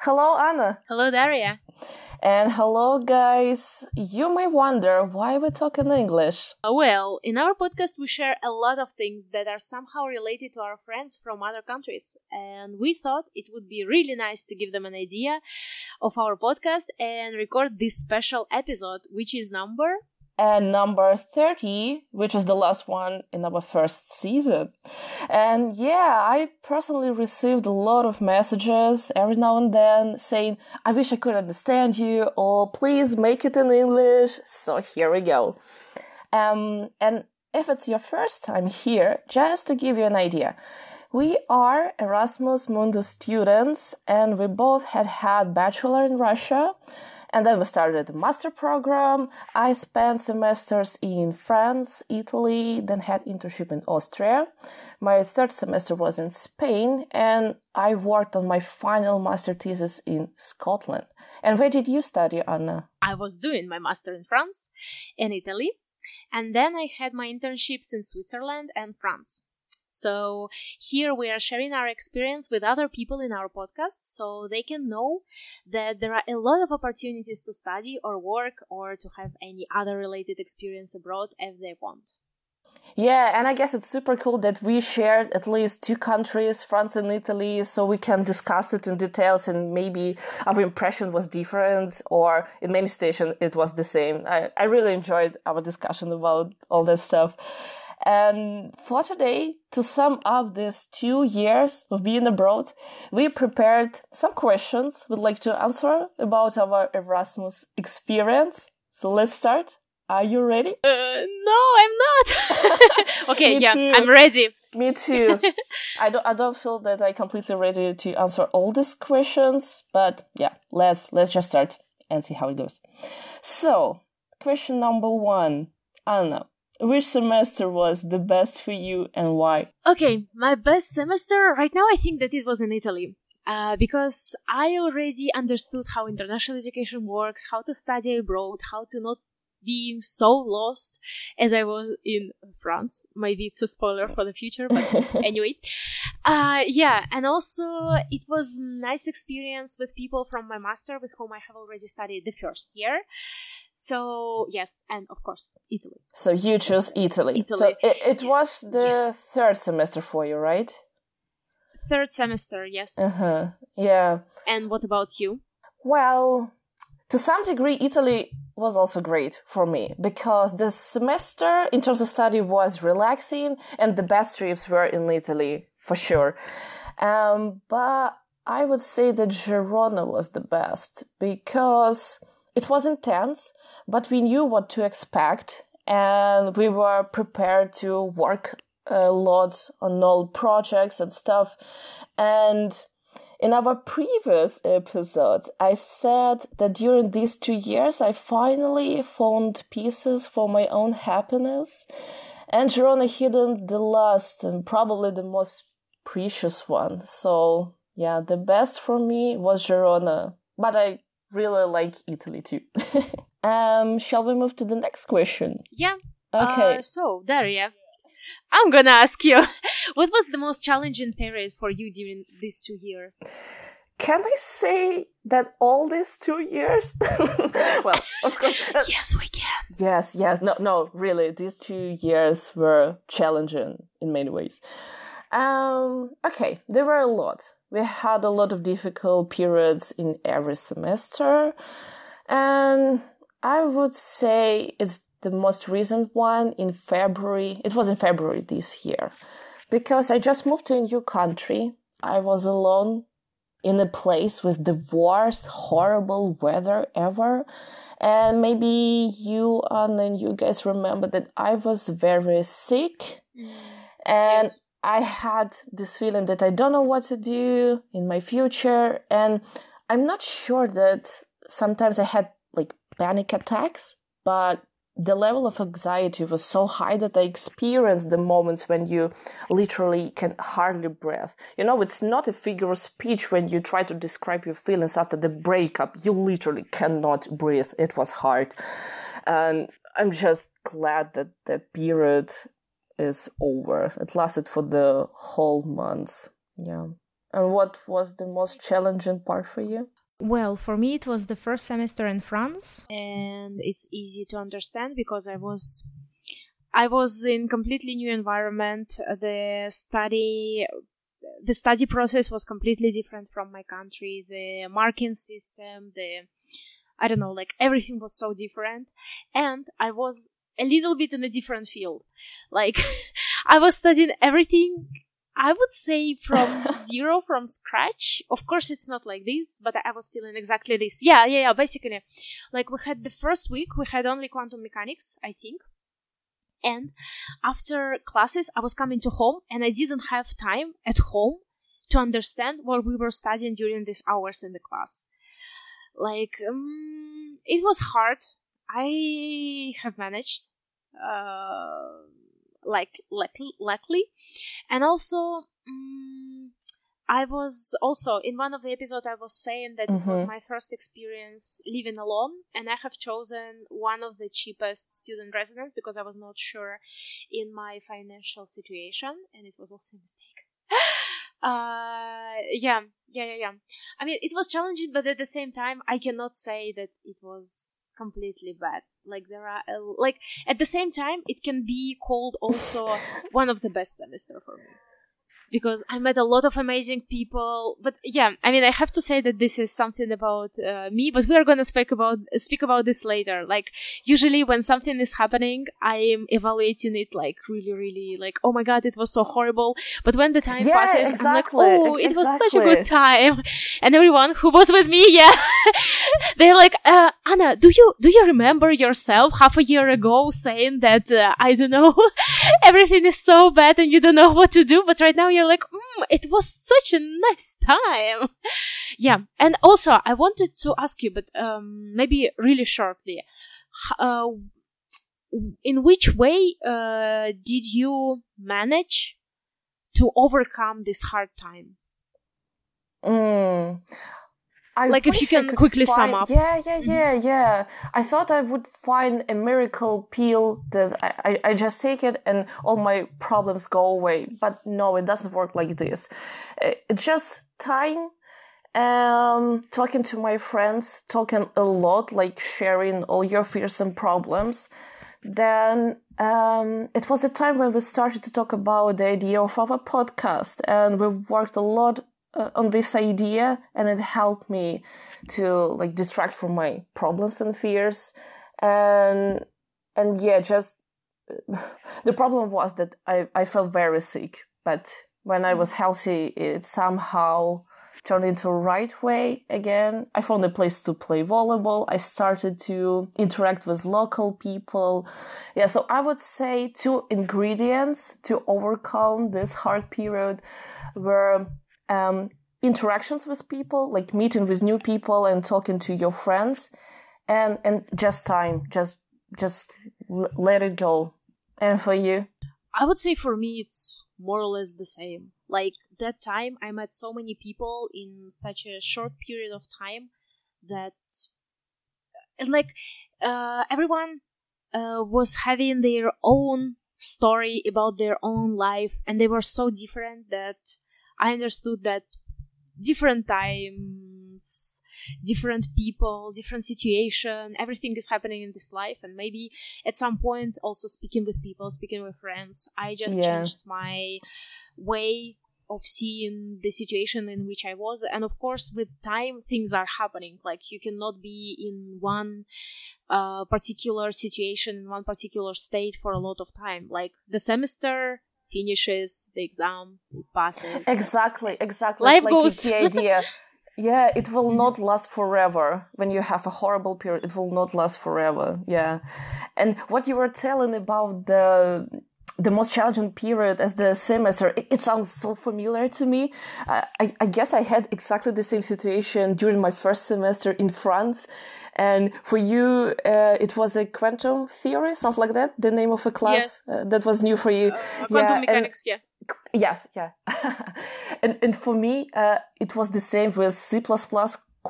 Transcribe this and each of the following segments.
Hello, Anna. Hello, Daria. And hello, guys. You may wonder why we talk in English. Uh, well, in our podcast, we share a lot of things that are somehow related to our friends from other countries. And we thought it would be really nice to give them an idea of our podcast and record this special episode, which is number and number 30, which is the last one in our first season. And yeah, I personally received a lot of messages every now and then saying, I wish I could understand you, or please make it in English. So here we go. Um, and if it's your first time here, just to give you an idea, we are Erasmus Mundus students and we both had had bachelor in Russia and then we started the master program. I spent semesters in France, Italy, then had internship in Austria. My third semester was in Spain, and I worked on my final master thesis in Scotland. And where did you study, Anna? I was doing my master in France and Italy, and then I had my internships in Switzerland and France. So here we are sharing our experience with other people in our podcast so they can know that there are a lot of opportunities to study or work or to have any other related experience abroad if they want. Yeah, and I guess it's super cool that we shared at least two countries, France and Italy, so we can discuss it in details and maybe our impression was different or in many stations it was the same. I, I really enjoyed our discussion about all this stuff. And for today, to sum up these two years of being abroad, we prepared some questions we'd like to answer about our Erasmus experience. So let's start. Are you ready? Uh, no, I'm not. okay, yeah, too. I'm ready. Me too. I don't. I don't feel that I completely ready to answer all these questions, but yeah, let's let's just start and see how it goes. So, question number one, Anna. Which semester was the best for you and why? Okay, my best semester right now I think that it was in Italy. Uh, because I already understood how international education works, how to study abroad, how to not be so lost as I was in France. Maybe it's a spoiler for the future, but anyway. Uh, yeah, and also it was nice experience with people from my master with whom I have already studied the first year. So yes, and of course Italy. So you chose Italy. Italy. So it, it yes. was the yes. third semester for you, right? Third semester, yes. Uh huh. Yeah. And what about you? Well, to some degree, Italy was also great for me because the semester in terms of study was relaxing and the best trips were in Italy for sure. Um, but I would say that Girona was the best because it was intense, but we knew what to expect and we were prepared to work uh, a lot on all projects and stuff. And in our previous episodes, I said that during these two years, I finally found pieces for my own happiness. And Girona hidden the last and probably the most precious one. So, yeah, the best for me was Girona. But I really like Italy too. um, shall we move to the next question? Yeah. Okay. Uh, so, Daria, I'm gonna ask you, what was the most challenging period for you during these two years? Can I say that all these two years? well, of course. Uh, yes, we can. Yes, yes. No, no, really, these two years were challenging in many ways. Um, okay, there were a lot. We had a lot of difficult periods in every semester, and I would say it's the most recent one in February. It was in February this year because I just moved to a new country. I was alone in a place with the worst, horrible weather ever. And maybe you and you guys remember that I was very sick. Mm. And yes. I had this feeling that I don't know what to do in my future. And I'm not sure that sometimes I had like panic attacks, but the level of anxiety was so high that I experienced the moments when you literally can hardly breathe. You know, it's not a figure of speech when you try to describe your feelings after the breakup. You literally cannot breathe. It was hard. And I'm just glad that that period is over. It lasted for the whole month. Yeah. And what was the most challenging part for you? Well, for me, it was the first semester in France, and it's easy to understand because I was I was in completely new environment. The study the study process was completely different from my country. The marking system, the I don't know, like everything was so different, and I was a little bit in a different field. Like I was studying everything I would say from zero, from scratch. Of course, it's not like this, but I was feeling exactly this. Yeah, yeah, yeah. Basically, like we had the first week, we had only quantum mechanics, I think. And after classes, I was coming to home and I didn't have time at home to understand what we were studying during these hours in the class. Like, um, it was hard. I have managed. Uh, like luckily, luckily. and also um, I was also in one of the episodes I was saying that mm-hmm. it was mm-hmm. my first experience living alone and I have chosen one of the cheapest student residence because I was not sure in my financial situation and it was also a mistake. Uh yeah yeah yeah yeah. I mean it was challenging but at the same time i cannot say that it was completely bad. Like there are like at the same time it can be called also one of the best semester for me because I met a lot of amazing people. But yeah, I mean, I have to say that this is something about uh, me, but we are going to speak about speak about this later. Like usually when something is happening, I am evaluating it like really, really like, oh my god, it was so horrible. But when the time yeah, passes, exactly. I'm like, oh, it was such a good time. And everyone who was with me, yeah, they're like, uh, Anna, do you do you remember yourself half a year ago saying that uh, I don't know, everything is so bad and you don't know what to do, but right now you're like, mm, it was such a nice time. yeah. And also, I wanted to ask you, but um, maybe really shortly, uh, in which way uh, did you manage to overcome this hard time? Mm. I like if you can quickly find, sum up. Yeah, yeah, yeah, yeah. I thought I would find a miracle pill that I, I, I, just take it and all my problems go away. But no, it doesn't work like this. It's just time, um, talking to my friends, talking a lot, like sharing all your fears and problems. Then um, it was a time when we started to talk about the idea of our podcast, and we worked a lot uh, on this idea and it helped me to like distract from my problems and fears. And and yeah just the problem was that I, I felt very sick. But when i was healthy it somehow turned into right way again. I found a place to play volleyball. I started to interact with local people. Yeah so i would say two ingredients to overcome this hard period were um, interactions with people, like meeting with new people and talking to your friends, and and just time, just just l- let it go. And for you, I would say for me it's more or less the same. Like that time, I met so many people in such a short period of time that, and like uh, everyone uh, was having their own story about their own life, and they were so different that I understood that different times, different people, different situation, everything is happening in this life. And maybe at some point, also speaking with people, speaking with friends, I just yeah. changed my way of seeing the situation in which I was. And of course, with time, things are happening. Like you cannot be in one uh, particular situation, in one particular state for a lot of time. Like the semester finishes the exam, it passes. Exactly, exactly. Life like goes. the idea. yeah, it will not last forever. When you have a horrible period, it will not last forever. Yeah, and what you were telling about the the most challenging period as the semester. It, it sounds so familiar to me. Uh, I, I, guess I had exactly the same situation during my first semester in France. And for you, uh, it was a quantum theory, something like that, the name of a class yes. uh, that was new for you. Uh, quantum yeah, mechanics, and, yes. Yes, yeah. and, and for me, uh, it was the same with C++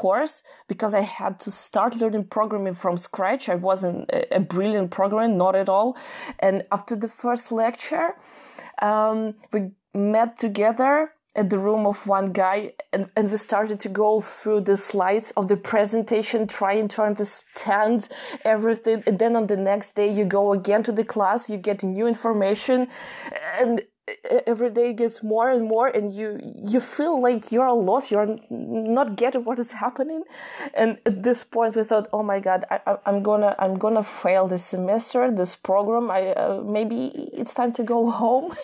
course because I had to start learning programming from scratch. I wasn't a, brilliant programmer, not at all. And after the first lecture, um, we met together at the room of one guy and, and we started to go through the slides of the presentation trying to understand everything and then on the next day you go again to the class you get new information and every day gets more and more and you you feel like you're lost you're not getting what is happening and at this point we thought oh my god I, am gonna i'm gonna fail this semester this program i uh, maybe it's time to go home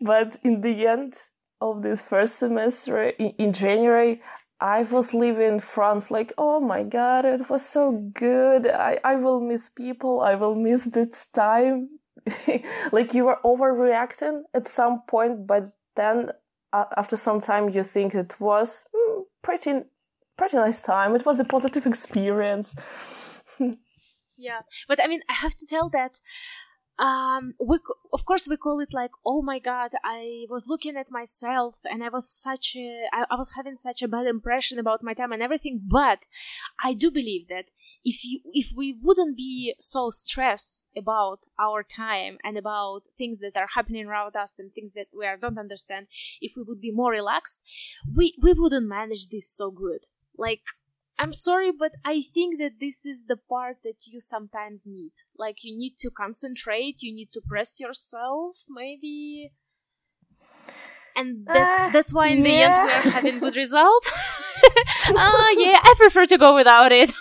but in the end of this first semester in, in January, I was leaving France like, oh my god, it was so good. I, I will miss people. I will miss this time. like you were overreacting at some point, but then uh, after some time you think it was mm, pretty, pretty nice time. It was a positive experience. yeah, but I mean, I have to tell that um we of course we call it like oh my god i was looking at myself and i was such a I, I was having such a bad impression about my time and everything but i do believe that if you if we wouldn't be so stressed about our time and about things that are happening around us and things that we are, don't understand if we would be more relaxed we we wouldn't manage this so good. Like I'm sorry, but I think that this is the part that you sometimes need. Like, you need to concentrate, you need to press yourself, maybe. And that's, uh, that's why in yeah. the end we are having good result. uh, yeah, I prefer to go without it.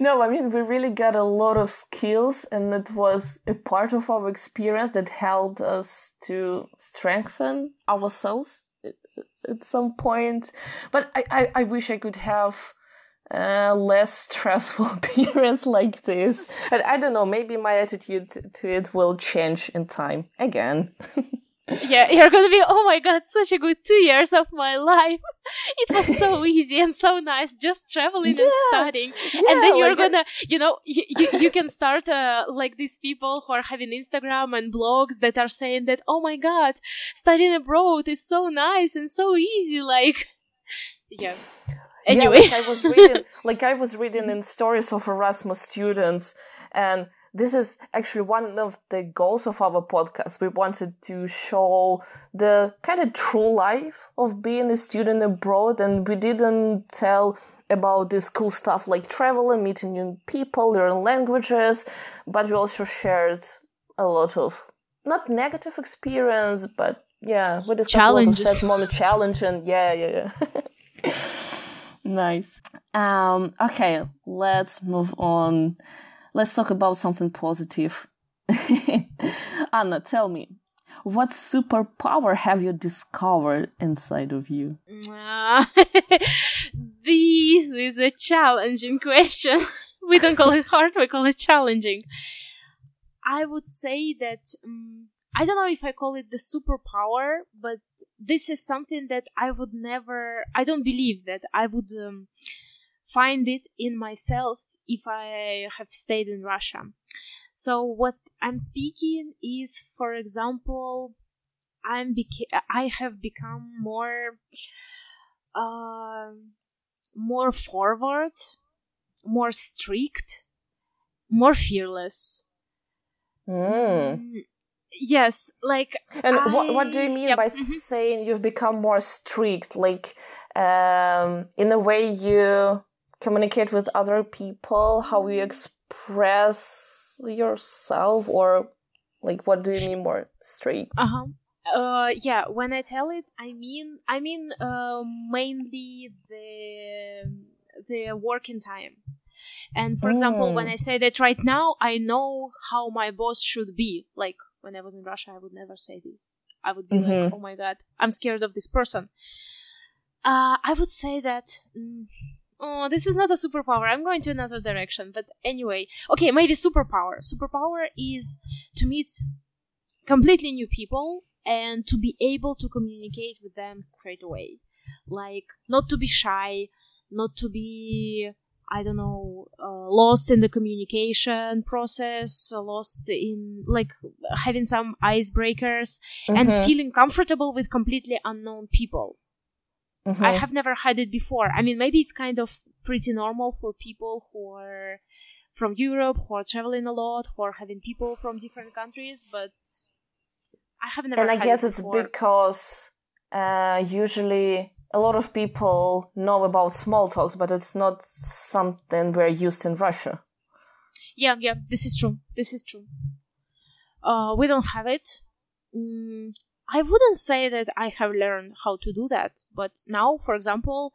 no, I mean, we really got a lot of skills, and it was a part of our experience that helped us to strengthen ourselves at some point. But I, I, I wish I could have uh, less stressful periods like this. I don't know, maybe my attitude to it will change in time again. yeah, you're gonna be, oh my god, such a good two years of my life. It was so easy and so nice just traveling yeah. and studying. Yeah, and then you're like gonna, you know, you, you, you can start, uh, like these people who are having Instagram and blogs that are saying that, oh my god, studying abroad is so nice and so easy. Like, yeah. Anyway. Yeah, like I was reading, like I was reading in stories of Erasmus students and this is actually one of the goals of our podcast. We wanted to show the kind of true life of being a student abroad, and we didn't tell about this cool stuff like travel and meeting new people, learning languages, but we also shared a lot of not negative experience, but yeah, we discussed challenges. a lot of challenging. Yeah, yeah, yeah. nice. Um, okay, let's move on let's talk about something positive. Anna, tell me, what superpower have you discovered inside of you? this is a challenging question. we don't call it hard, we call it challenging. I would say that um, I don't know if I call it the superpower, but this is something that I would never, I don't believe that I would um, find it in myself if I have stayed in Russia. So what I'm speaking is, for example, I'm beca- I have become more, uh, more forward, more strict, more fearless. Mm. Mm, yes, like. And I, what what do you mean yep. by mm-hmm. saying you've become more strict? Like, um, in a way you communicate with other people, how you express yourself, or like what do you mean more straight? Uh huh. Uh, yeah. When I tell it, I mean, I mean, uh, mainly the the working time. And for mm. example, when mm. I say that right now, I know how my boss should be. Like when I was in Russia, I would never say this. I would be mm-hmm. like, "Oh my god, I'm scared of this person." Uh, I would say that. Mm, oh, this is not a superpower. I'm going to another direction. But anyway, okay, maybe superpower. Superpower is to meet completely new people and to be able to communicate with them straight away. Like, not to be shy, not to be, I don't know, uh, lost in the communication process, uh, lost in, like, having some icebreakers mm-hmm. and feeling comfortable with completely unknown people. Mm-hmm. I have never had it before. I mean, maybe it's kind of pretty normal for people who are from Europe, who are traveling a lot, who are having people from different countries, but I have never. And I guess it it's because uh, usually a lot of people know about small talks, but it's not something we're used in Russia. Yeah, yeah, this is true. This is true. Uh, we don't have it. Mm, I wouldn't say that I have learned how to do that, but now, for example,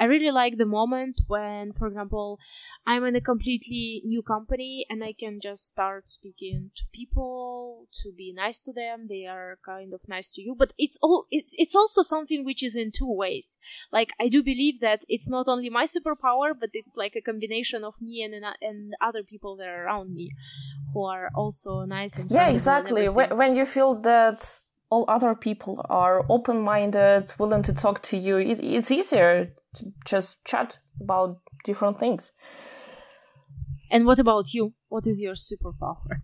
I really like the moment when, for example, I'm in a completely new company and I can just start speaking to people to be nice to them. They are kind of nice to you, but it's all it's it's also something which is in two ways. Like I do believe that it's not only my superpower, but it's like a combination of me and and other people that are around me who are also nice and Yeah, friendly and exactly. When, when you feel that all other people are open minded, willing to talk to you, it, it's easier to just chat about different things. And what about you? What is your superpower?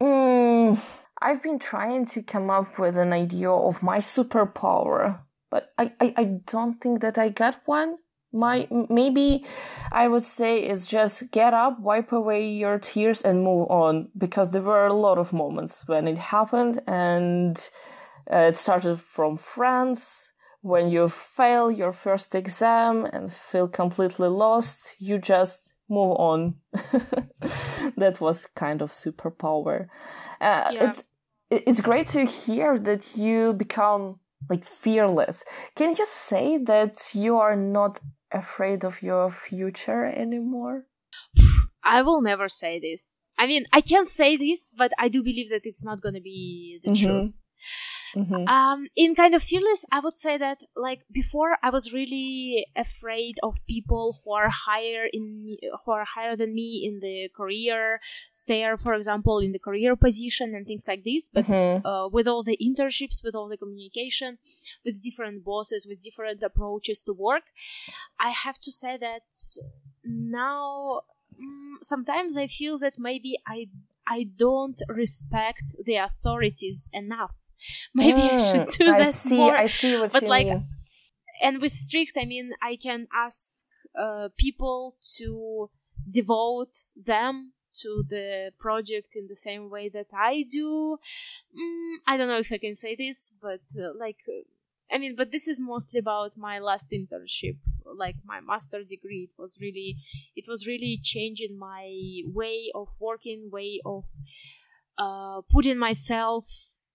Mm, I've been trying to come up with an idea of my superpower, but I, I, I don't think that I got one. My maybe I would say is just get up, wipe away your tears, and move on because there were a lot of moments when it happened, and uh, it started from France. When you fail your first exam and feel completely lost, you just move on. that was kind of superpower. Uh, Yeah. It's it's great to hear that you become like fearless. Can you say that you are not afraid of your future anymore? I will never say this. I mean, I can say this, but I do believe that it's not going to be the Mhm. truth. Mm-hmm. Um, in kind of fearless, I would say that like before, I was really afraid of people who are higher in me, who are higher than me in the career stair, for example, in the career position and things like this. But Mhm. uh, with all the internships, with all the communication, with different bosses, with different approaches to work, I have to say that now mm, sometimes I feel that maybe I I don't respect the authorities enough. Maybe I should Mm, do I that see. more. I see what but you like, mean. and with strict, I mean I can ask uh, people to devote them to the project in the same way that I do. Mm, I don't know if I can say this, but uh, like, uh, I mean, but this is mostly about my last internship, like my master degree. It was really, it was really changing my way of working, way of uh, putting myself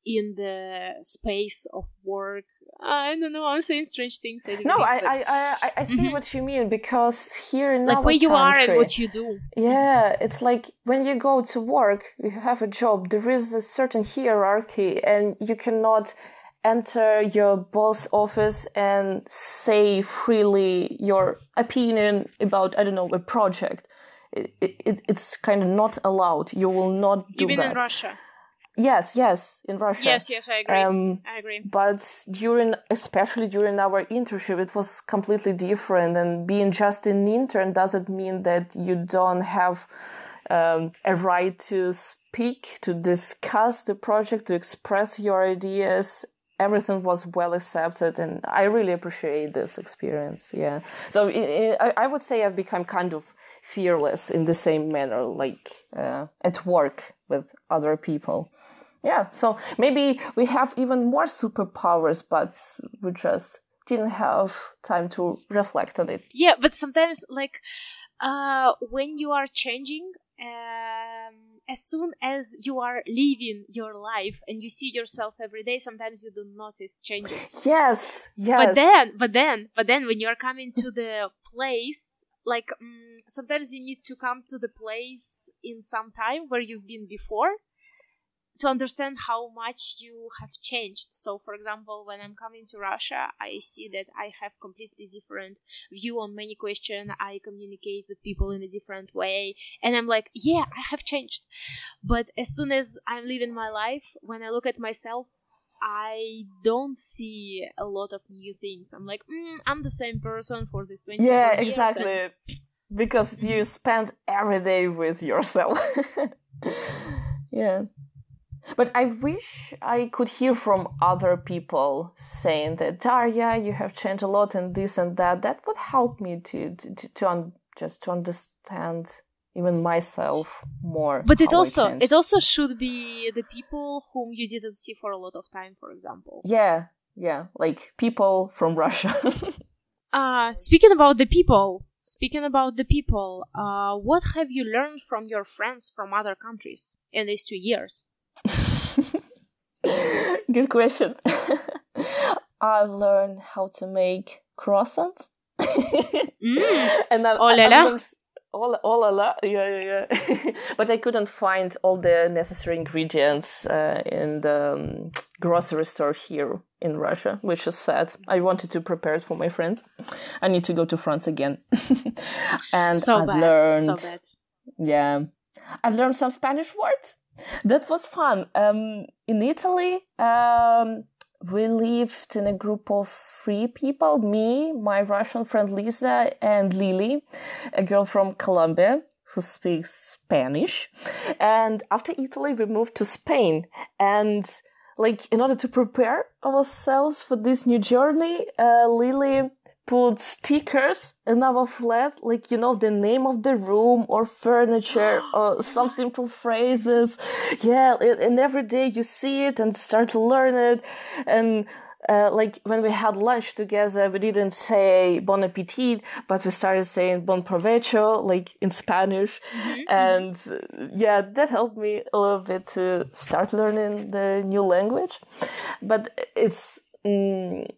in the space of work. I don't know. I'm saying strange things. I No, I, I, I, I- see Mhm. what you mean because here in like where you are and what you do. Yeah, it's like when you go to work, you have a job, there is a certain hierarchy, and you cannot enter your boss office and say freely your opinion about, I don't know, a project. It, it, it's kind of not allowed. You will not do mean that. in Russia? Yes, yes, in Russia. Yes, yes, I agree. Um, I agree. but during especially during our internship it was completely different and being just an intern doesn't mean that you don't have um, a right to speak to discuss the project to express your ideas everything was well accepted and i really appreciate this experience yeah so i i I would say i've become kind of fearless in the same manner like uh, at work with other people yeah, so maybe we have even more superpowers, but we just didn't have time to reflect on it. Yeah, but sometimes like uh when you are changing um as soon as you are living your life and you see yourself every day sometimes you don't notice changes Yes, yes. but then but then but then when you're coming to the place like mm sometimes you need to come to the place in some time where you've been before to understand how much you have changed. So for example when i'm coming to russia i see that i have completely different view on many questions. I communicate with people in a different way. And i'm like yeah i have changed. But as soon as i'm living my life when i look at myself I don't see a lot of new things. I'm like, mm, I'm the same person for this 20 yeah, years. Yeah, exactly. and- Because you spend every day with yourself. yeah. But I wish I could hear from other people saying that Daria, you have changed a lot and this and that. That would help me to to, to un- just to understand even myself more. But it also it also should be the people whom you didn't see for a lot of time, for example. yeah, yeah, like people from Russia. Uh speaking about the people, speaking about the people, uh what have you learned from your friends from other countries in these two years? Good question. I've learned how to make croissants. Mm. and Oh la. learned s- Oh, oh la la, yeah, yeah, yeah. but I couldn't find all the necessary ingredients uh, in the um, grocery store here in Russia, which is sad. I wanted to prepare it for my friends. I need to go to France again. and so I've bad. learned So bad. yeah. I've learned some Spanish words. That was fun. Um, in Italy, um, we lived in a group of three people me, my Russian friend Lisa, and Lily, a girl from Colombia who speaks Spanish. And after Italy, we moved to Spain. And like, in order to prepare ourselves for this new journey, uh, Lily put stickers in our flat, like, you know, the name of the room or furniture or So some simple phrases. Yeah, and and every day you see it and start to learn it. And uh, like when we had lunch together, we didn't say bon appetit, but we started saying bon provecho, like in Spanish. And uh, yeah, that helped me a little bit to start learning the new language. But it's mm,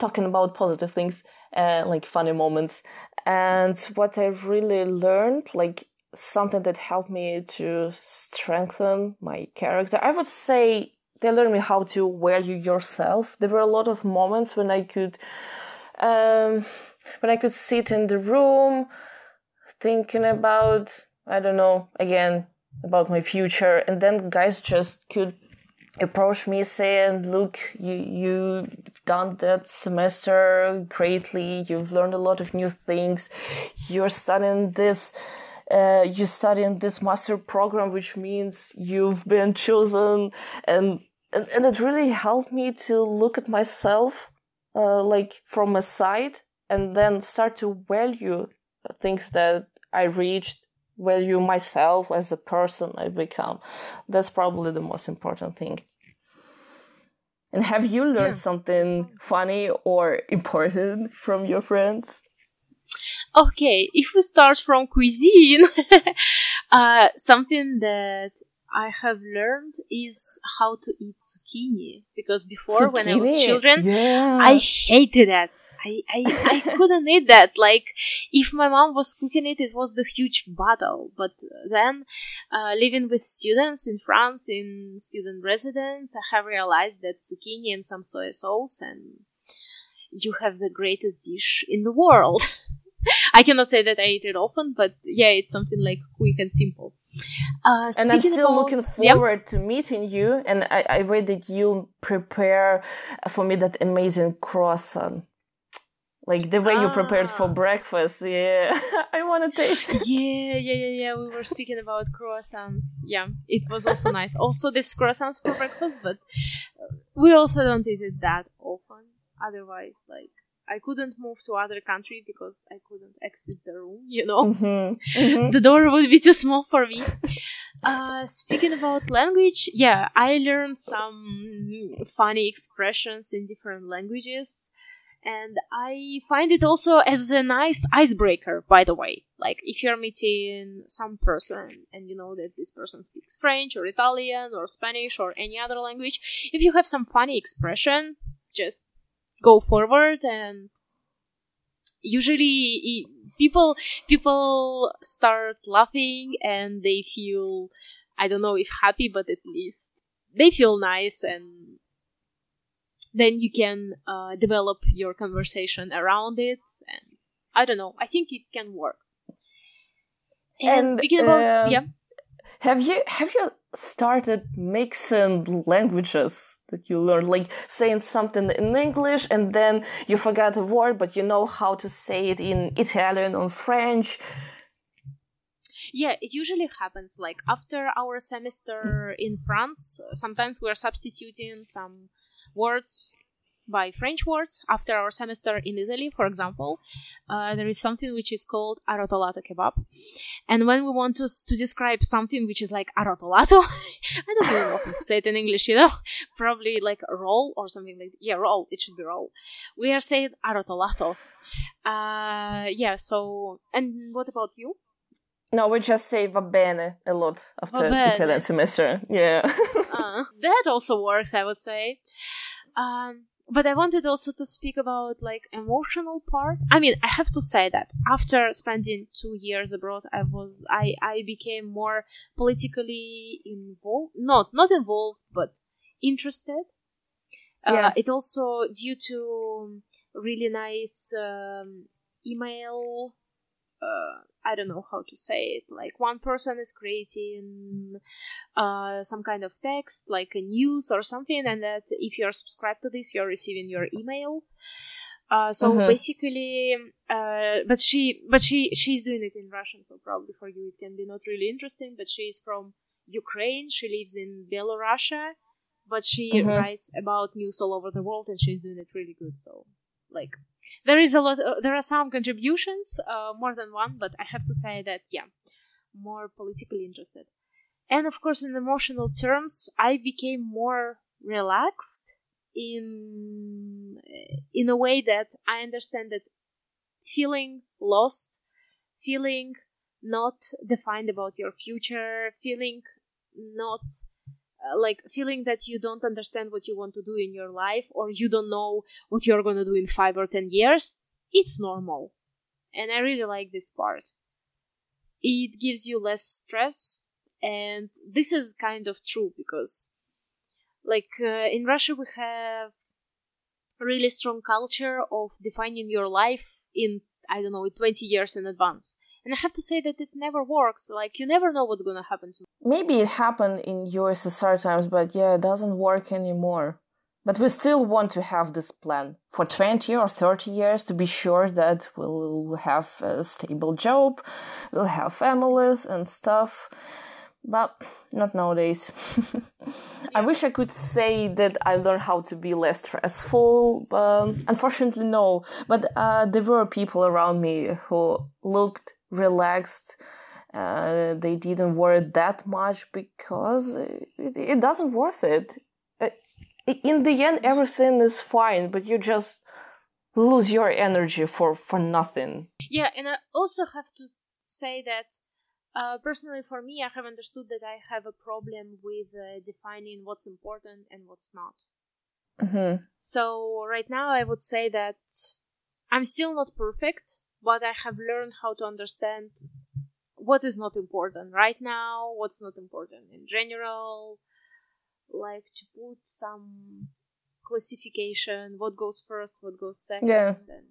talking about positive things, uh, like funny moments. And what I really learned, like something that helped me to strengthen my character, I would say they learned me how to value yourself. There were a lot of moments when I could, um, when I could sit in the room thinking about, I don't know, again, about my future. And then guys just could approach me saying, look, you, you've done that semester greatly. You've learned a lot of new things. You're studying this, uh, you're studying this master program, which means you've been chosen. And, and, and it really helped me to look at myself, uh, like from a side and then start to value things that I reached, value myself as a person I become. That's probably the most important thing. And have you learned Yeah. something funny or important from your friends? Okay, if we start from cuisine, uh, something that I have learned is how to eat zucchini. Because before, when I was children, yeah. I hated that. I, I, I couldn't eat that. Like, if my mom was cooking it, it was the huge battle. But then, uh, living with students in France, in student residence, I have realized that zucchini and some soy sauce and you have the greatest dish in the world. I cannot say that I eat it often, but yeah, it's something like quick and simple. Uh, and I'm still about- looking forward to meeting you. And I, I read that you prepare for me that amazing croissant. Like the way you prepared for Ah. breakfast. Yeah, I want to taste it. Yeah, yeah, yeah, yeah. We were speaking about croissants. Yeah, it was also nice. Also, this croissants for breakfast, but we also don't eat it that often. Otherwise, like, I couldn't move to other country because I couldn't exit the room, you know? Mhm, mhm. the door would be too small for me. Uh, speaking about language, yeah, I learned some funny expressions in different languages. And I find it also as a nice icebreaker, by the way. Like, if you're meeting some person and you know that this person speaks French or Italian or Spanish or any other language, if you have some funny expression, just go forward and usually people people start laughing and they feel i don't know if happy but at least they feel nice and then you can uh, develop your conversation around it and i don't know. I think it can work. And, And, speaking about um, yeah Have you have you started mixing languages that you learned, like saying something in English and then you forgot a word, but you know how to say it in Italian or French? Yeah, it usually happens like after our semester in France. Sometimes we are substituting some words by French words. After our semester in Italy, for example, uh, there is something which is called arrotolato kebab. And when we want to, to describe something which is like arrotolato, I don't even know how to say it in English, you know, probably like a roll or something like, yeah, roll, it should be roll. We are saying arrotolato. Uh, yeah, so, and what about you? No, we just say va bene a lot after. Italian semester. Yeah. uh, that also works, I would say. Um, but I wanted also to speak about like emotional part. I mean, I have to say that after spending two years abroad, I was I I became more politically involved. Not not involved, but interested. Yeah. Uh, it also due to really nice um, email uh, I don't know how to say it. Like one person is creating uh, some kind of text, like a news or something, and that if you're subscribed to this, you're receiving your email. Uh, so Mhm. basically, uh, but she, but she, she's doing it in Russian, so probably for you it can be not really interesting. But she's from Ukraine. She lives in Belarusia, but she Mhm. writes about news all over the world, and she's doing it really good. So, like, there is a lot uh, there are some contributions uh, more than one but i have to say that yeah more politically interested. And of course in emotional terms i became more relaxed in in a way that i understand that feeling lost feeling not defined about your future feeling not uh, like feeling that you don't understand what you want to do in your life or you don't know what you're going to do in 5 or 10 years it's normal. And i really like this part. It gives you less stress and this is kind of true because like uh, in russia we have a really strong culture of defining your life in i don't know 20 years in advance and i have to say that it never works like you never know what's going to happen to Me. Maybe it happened in USSR times, but yeah, it doesn't work anymore. But we still want to have this plan for 20 or 30 years to be sure that we'll have a stable job, we'll have families and stuff. But not nowadays. I wish I could say that I learned how to be less stressful, but unfortunately, no. But uh, there were people around me who looked relaxed uh, they didn't worry that much because it, it doesn't worth it. Uh, In the end, everything is fine, but you just lose your energy for for nothing. Yeah, and I also have to say that uh, personally for me, I have understood that I have a problem with uh, defining what's important and what's not. hmm So right now, I would say that I'm still not perfect, but I have learned how to understand what is not important right now, what's not important in general, like to put some classification, what goes first, what goes second, Yeah. and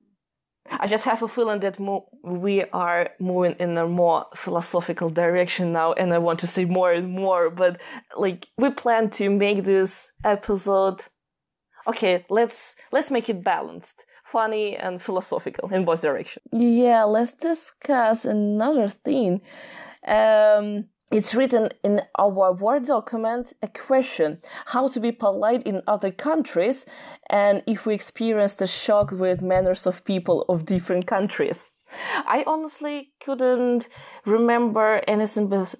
I just have a feeling that mo- we are moving in a more philosophical direction now, and I want to say more and more. But like, we plan to make this episode. Okay, let's let's make it balanced, funny and philosophical in both directions. Yeah, let's discuss another thing. Um, it's written in our Word document a question how to be polite in other countries and if we experience the shock with manners of people of different countries. I honestly couldn't remember anything bes-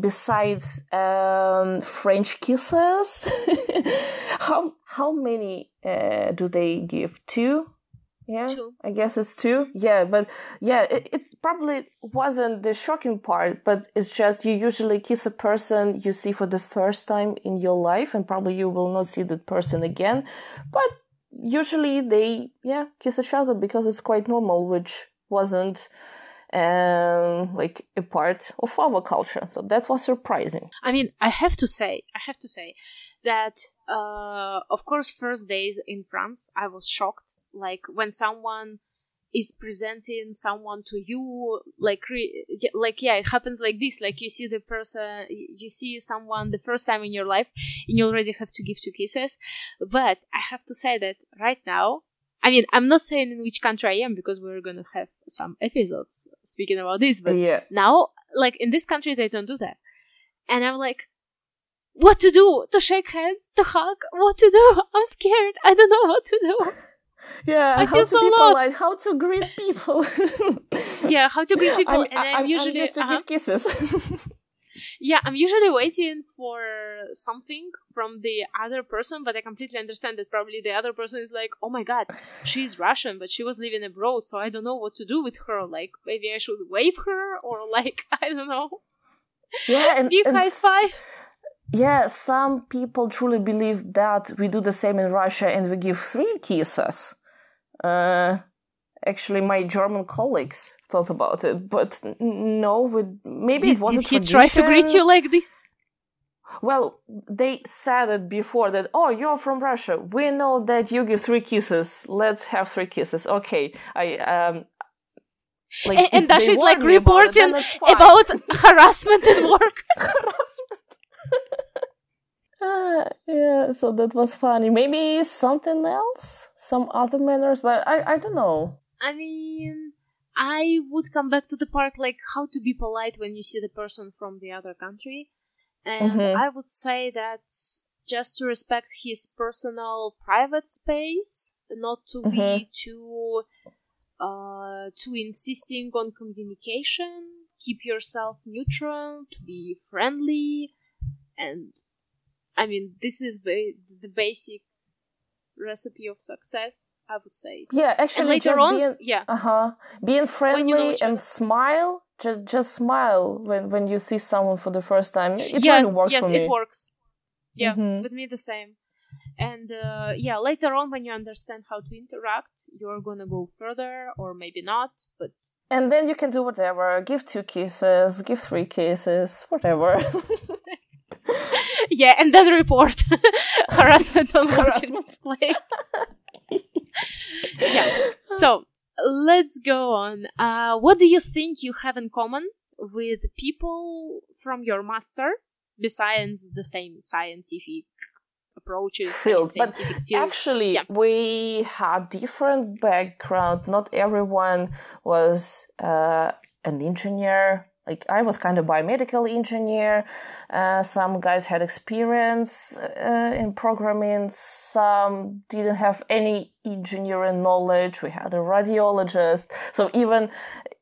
besides um, French kisses. how how many uh, do they give? Two? Yeah, Two. I guess it's two. Yeah, but yeah, it, it probably wasn't the shocking part, but it's just you usually kiss a person you see for the first time in your life, and probably you will not see that person again. But usually they, yeah, kiss each other because it's quite normal, which wasn't um, like a part of our culture. So that was surprising. I mean, I have to say, I have to say that, uh, of course, first days in France, I was shocked. Like when someone is presenting someone to you, like, like yeah, it happens like this. Like you see the person, you see someone the first time in your life, and you already have to give two kisses. But I have to say that right now. I mean, I'm not saying in which country I am because we're gonna have some episodes speaking about this, but yeah. now, like in this country, they don't do that. And I'm like, what to do, to shake hands, to hug, what to do. I'm scared. I don't know what to do. Yeah, I how feel to so be lost. polite, how to greet people. Yeah, how to greet people, I'm, and I'm, I'm, usually I'm used to uh-huh. give kisses. Yeah, I'm usually waiting for something from the other person, but I completely understand that probably the other person is like, oh my god, she's Russian, but she was living abroad, so I don't know what to do with her. Like, maybe I should wave her, or like, I don't know, yeah, and, give and high five. Yeah, some people truly believe that we do the same in Russia and we give three kisses. Uh, actually, my German colleagues thought about it, but no, we, maybe Did, it was did he try to greet you like this? Well, they said it before that, oh, you're from Russia. We know that you give three kisses. Let's have three kisses. Okay. I, um, like, and, and Dasha is like warn me about it, reporting fine. about harassment at work. Ah, yeah, so that was funny. Maybe something else? Some other manners, but I, I don't know. I mean, I would come back to the part like how to be polite when you see the person from the other country. And Mhm. I would say that just to respect his personal private space, not to be too uh too insisting on communication, keep yourself neutral, to be friendly and I mean this is ba- the basic recipe of success, I would say. Yeah, And actually, later just on, being yeah. uh huh, being friendly each and other. smile. Just just smile when when you see someone for the first time. It yes, really works yes, for me. it works. Yeah, Mhm. with me the same. And uh, yeah, later on, when you understand how to interact, you're gonna go further, or maybe not. But And then you can do whatever. Give two kisses, give three kisses, whatever. yeah, and then report harassment on Harassment. place. yeah. So let's go on. Uh, what do you think you have in common with people from your master, besides the same scientific approaches, Fields, but field? Actually, Yeah. we had different background. Not everyone was uh, an engineer. Like I was kind of biomedical engineer. Uh, some guys had experience uh, in programming. Some didn't have any engineering knowledge. We had a radiologist. So even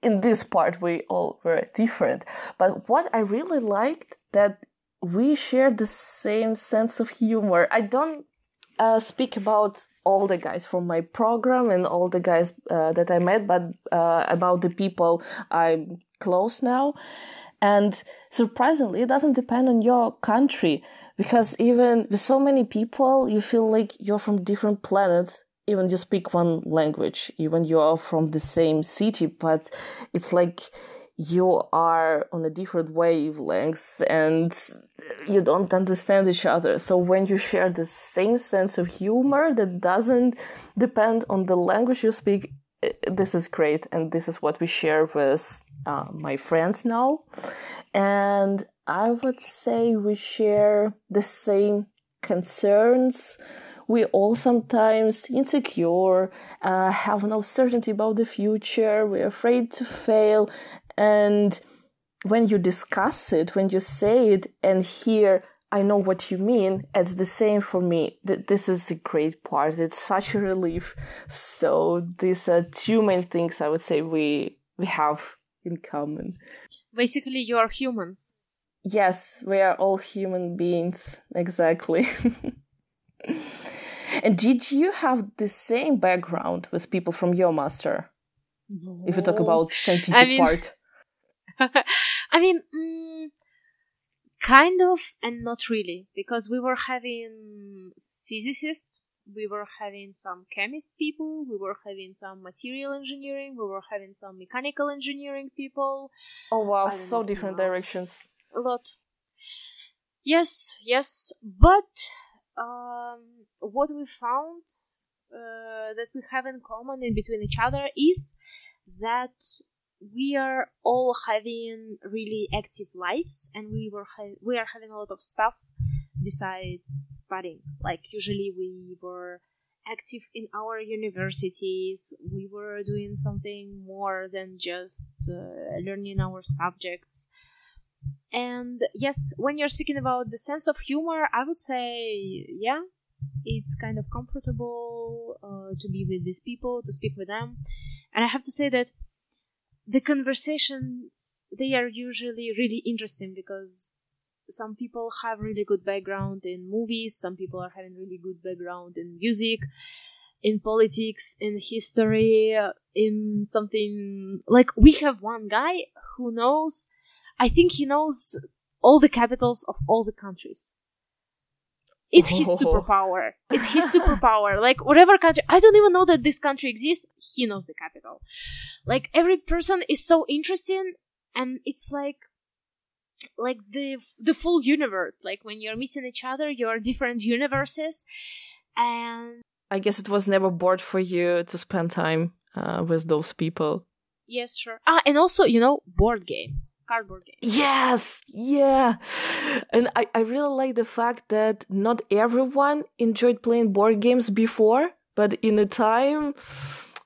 in this part, we all were different. But what I really liked that we share the same sense of humor. I don't uh, speak about all the guys from my program and all the guys uh, that I met, but uh, about the people I'm close now. And surprisingly, it doesn't depend on your country because even with so many people, you feel like you're from different planets. Even you speak one language, even you are from the same city, but it's like you are on a different wavelengths and you don't understand each other. So when you share the same sense of humor that doesn't depend on the language you speak, this is great. And this is what we share with uh, my friends now. And I would say we share the same concerns. We all sometimes insecure, uh, have no certainty about the future. We're afraid to fail. And when you discuss it, when you say it and hear, I know what you mean, it's the same for me. Th- This is a great part. It's such a relief. So these are two main things I would say we we have in common. Basically, you are humans. Yes, we are all human beings. Exactly. and did you have the same background with people from your master? If you talk about scientific mean- part. I mean, mm, kind of, and not really, because we were having physicists, we were having some chemist people, we were having some material engineering, we were having some mechanical engineering people, Oh wow, so different directions. a lot. Yes, yes, but um, what we found uh, that we have in common in between each other is that we are all having really active lives, and we were ha- we are having a lot of stuff besides studying. Like usually we were active in our universities. We were doing something more than just uh, learning our subjects And yes, when you're speaking about the sense of humor, I would say, yeah, it's kind of comfortable uh, to be with these people, to speak with them. And I have to say that the conversations, they are usually really interesting because some people have really good background in movies, some people are having really good background in music, in politics, in history, in something like we have one guy who knows I think he knows all the capitals of all the countries. It's his Oh. superpower. It's his superpower. Like whatever country, I don't even know that this country exists. He knows the capital. Like every person is so interesting, and it's like, like the the full universe. Like when you're meeting each other, you're different universes, and I guess it was never bored for you to spend time uh, with those people. Yes, sure. Ah, and also you know board games, cardboard games. Yes, yeah. And I, I really like the fact that not everyone enjoyed playing board games before, but in a time,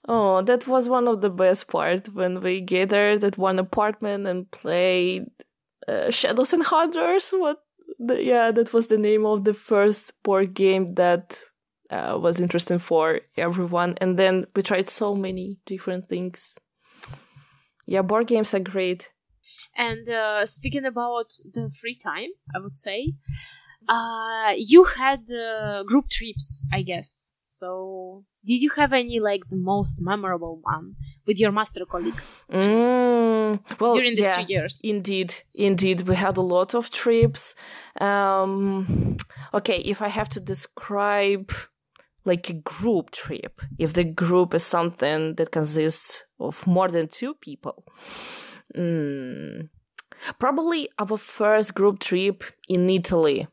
oh, that was one of the best part when we gathered at one apartment and played uh, Shadows and Hunters. What? The, yeah, that was the name of the first board game that uh, was interesting for everyone. And then we tried so many different things. Yeah, board games are great. And uh, speaking about the free time, I would say, uh, you had uh, group trips, I guess. So, did you have any like the most memorable one with your master colleagues Mm, well, during these yeah, two years? Indeed, indeed, we had a lot of trips. Um, okay, if I have to describe like a group trip, if the group is something that consists of more than two people, mm, probably our first group trip in Italy.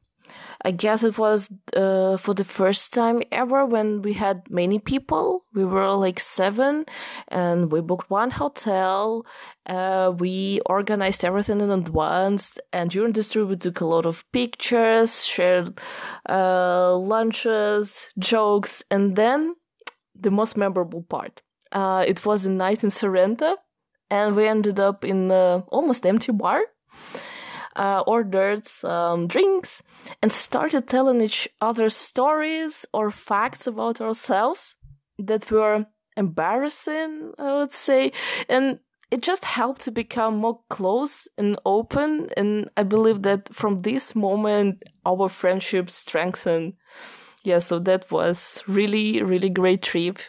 I guess it was uh, for the first time ever when we had many people. We were like seven, and we booked one hotel. Uh, we organized everything in advance, and during this trip, we took a lot of pictures, shared uh, lunches, jokes, and then the most memorable part. Uh, it was a night in Sorrento, and we ended up in an almost empty bar uh, ordered some drinks and started telling each other stories or facts about ourselves that were embarrassing, I would say. And it just helped to become more close and open. And I believe that from this moment, our friendship strengthened. Yeah, so that was really, really great trip.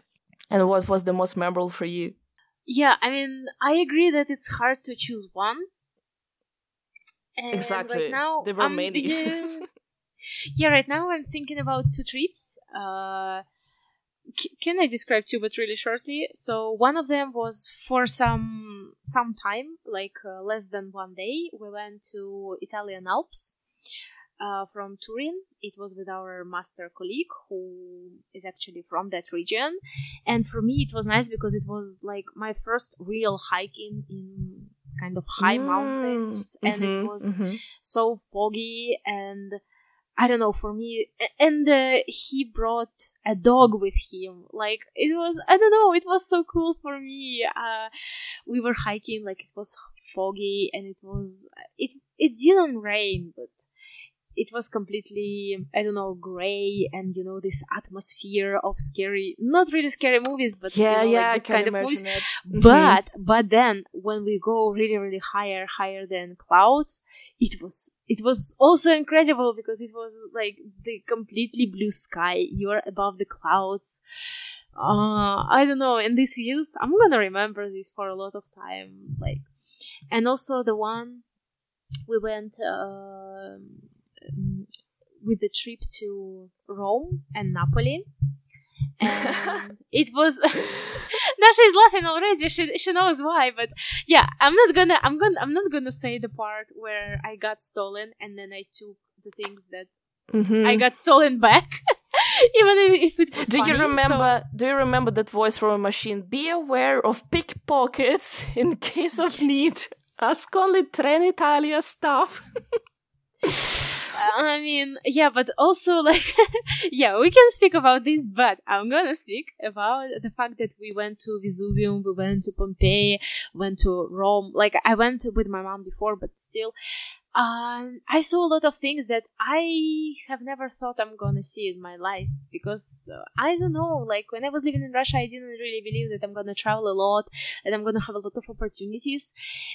And what was the most memorable for you? Yeah, I mean, I agree that it's hard to choose one. And Exactly. Right now, There were many. Yeah, yeah, right now I'm thinking about two trips. Uh, c- can I describe two, but really shortly? So one of them was for some some time, like uh, less than one day. We went to Italian Alps uh, from Turin. It was with our master colleague who is actually from that region, and for me it was nice because it was like my first real hiking in kind of high Mm, mountains, and it mhm, was mhm. so foggy and I don't know for me and uh, he brought a dog with him like it was I don't know it was so cool for me uh, we were hiking like it was foggy and it was it it didn't rain but it was completely I don't know gray and you know this atmosphere of scary not really scary movies but Yeah, you know, yeah, like this kind of movies it. Mhm. but but then when we go really really higher higher than clouds it was it was also incredible because it was like the completely blue sky you're above the clouds uh i don't know and these views i'm gonna remember this for a lot of time like and also the one we went um with the trip to rome and napoli and it was Dasha is laughing already. She she knows why, but yeah, I'm not gonna I'm gonna I'm not gonna say the part where I got stolen and then I took the things that Mhm. I got stolen back, even if it was. Do you funny, so- remember? Do you remember that voice from a machine? Be aware of pickpockets in case of Yes. need. Ask only Trenitalia staff. I mean, yeah, but also like, yeah, we can speak about this, but I'm gonna speak about the fact that we went to Vesuvium, we went to Pompeii, went to Rome. Like, I went with my mom before, but still, um, I saw a lot of things that I have never thought I'm gonna see in my life because uh, I don't know. Like when I was living in Russia, I didn't really believe that I'm gonna travel a lot and I'm gonna have a lot of opportunities.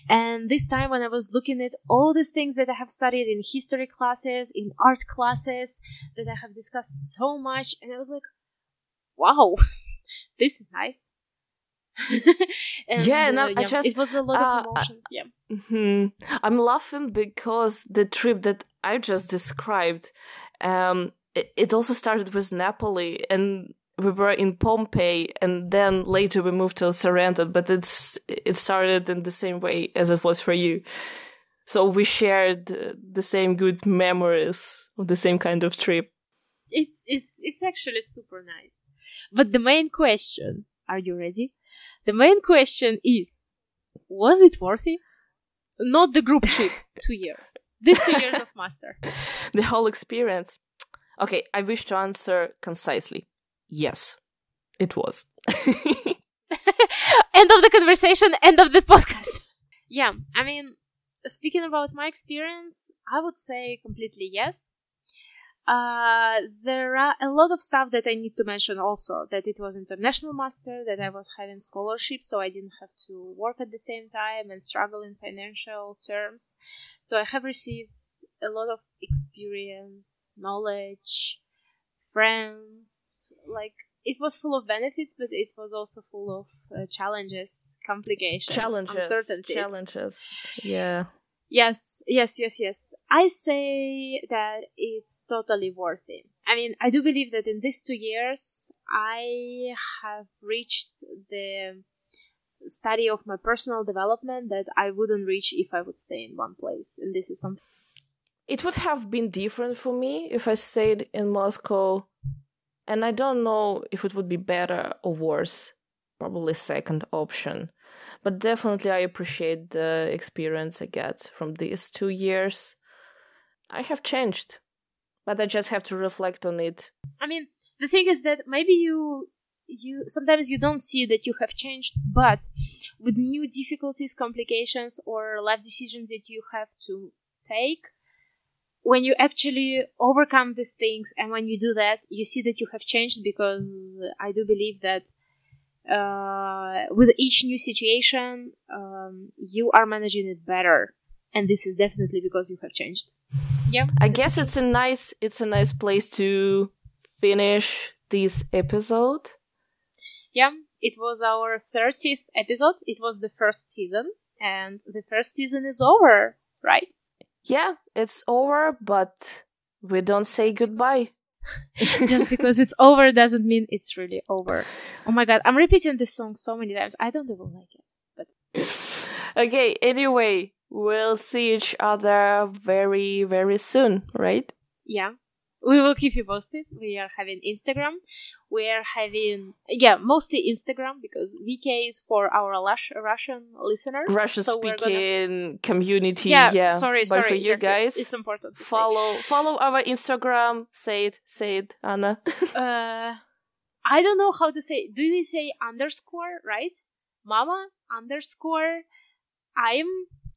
And this time, when I was looking at all these things that I have studied in history classes, in art classes, that I have discussed so much, and I was like, "Wow, this is nice." and, yeah, and uh, I just it was a lot uh, of emotions. Yeah, mm-hmm. I'm laughing because the trip that I just described, um, it, it also started with Napoli, and we were in Pompeii, and then later we moved to Sorrento. But it's it started in the same way as it was for you. So we shared the same good memories of the same kind of trip. It's it's it's actually super nice. But the main question, are you ready? The main question is was it worthy? Not the group trip, two years. These two years of master. The whole experience. Okay, I wish to answer concisely. Yes, it was. end of the conversation, end of the podcast. yeah, I mean, speaking about my experience, I would say completely yes. Uh, there are a lot of stuff that I need to mention also that it was international master, that I was having scholarship, so I didn't have to work at the same time and struggle in financial terms. So I have received a lot of experience, knowledge, friends. Like it was full of benefits, but it was also full of uh, challenges, complications, challenges, uncertainties, challenges. Yeah. Yes, yes, yes, yes. I say that it's totally worth it. I mean, I do believe that in these two years, I have reached the study of my personal development that I wouldn't reach if I would stay in one place. And this is something. It would have been different for me if I stayed in Moscow. And I don't know if it would be better or worse. Probably second option but definitely I appreciate the experience I get from these two years. I have changed, but I just have to reflect on it. I mean, the thing is that maybe you you sometimes you don't see that you have changed, but with new difficulties, complications, or life decisions that you have to take, when you actually overcome these things and when you do that, you see that you have changed because I do believe that uh, with each new situation, um, you are managing it better, and this is definitely because you have changed. Yeah, I guess it's a nice it's a nice place to finish this episode. Yeah, it was our thirtieth episode. It was the first season, and the first season is over, right? Yeah, it's over, but we don't say goodbye. Just because it's over doesn't mean it's really over. Oh my god, I'm repeating this song so many times. I don't even like it. But okay, anyway, we'll see each other very very soon, right? Yeah we will keep you posted. We are having Instagram. We are having, yeah, mostly Instagram because VK is for our Russian listeners. Russian so speaking gonna... community. Yeah, yeah, sorry, sorry. For you yes, guys, yes, it's important follow say. follow our Instagram. Say it, say it, Anna. uh, I don't know how to say. Do they say underscore right? Mama underscore I'm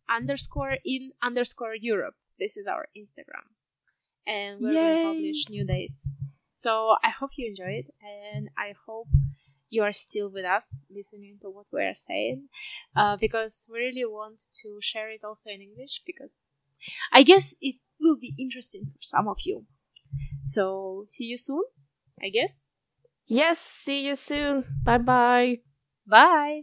underscore in underscore Europe. This is our Instagram and we're going to publish new dates. So I hope you enjoy it, and I hope you are still with us listening to what we are saying, uh, because we really want to share it also in English, because I guess it will be interesting for some of you. So see you soon, I guess. Yes, see you soon. Bye bye. Bye.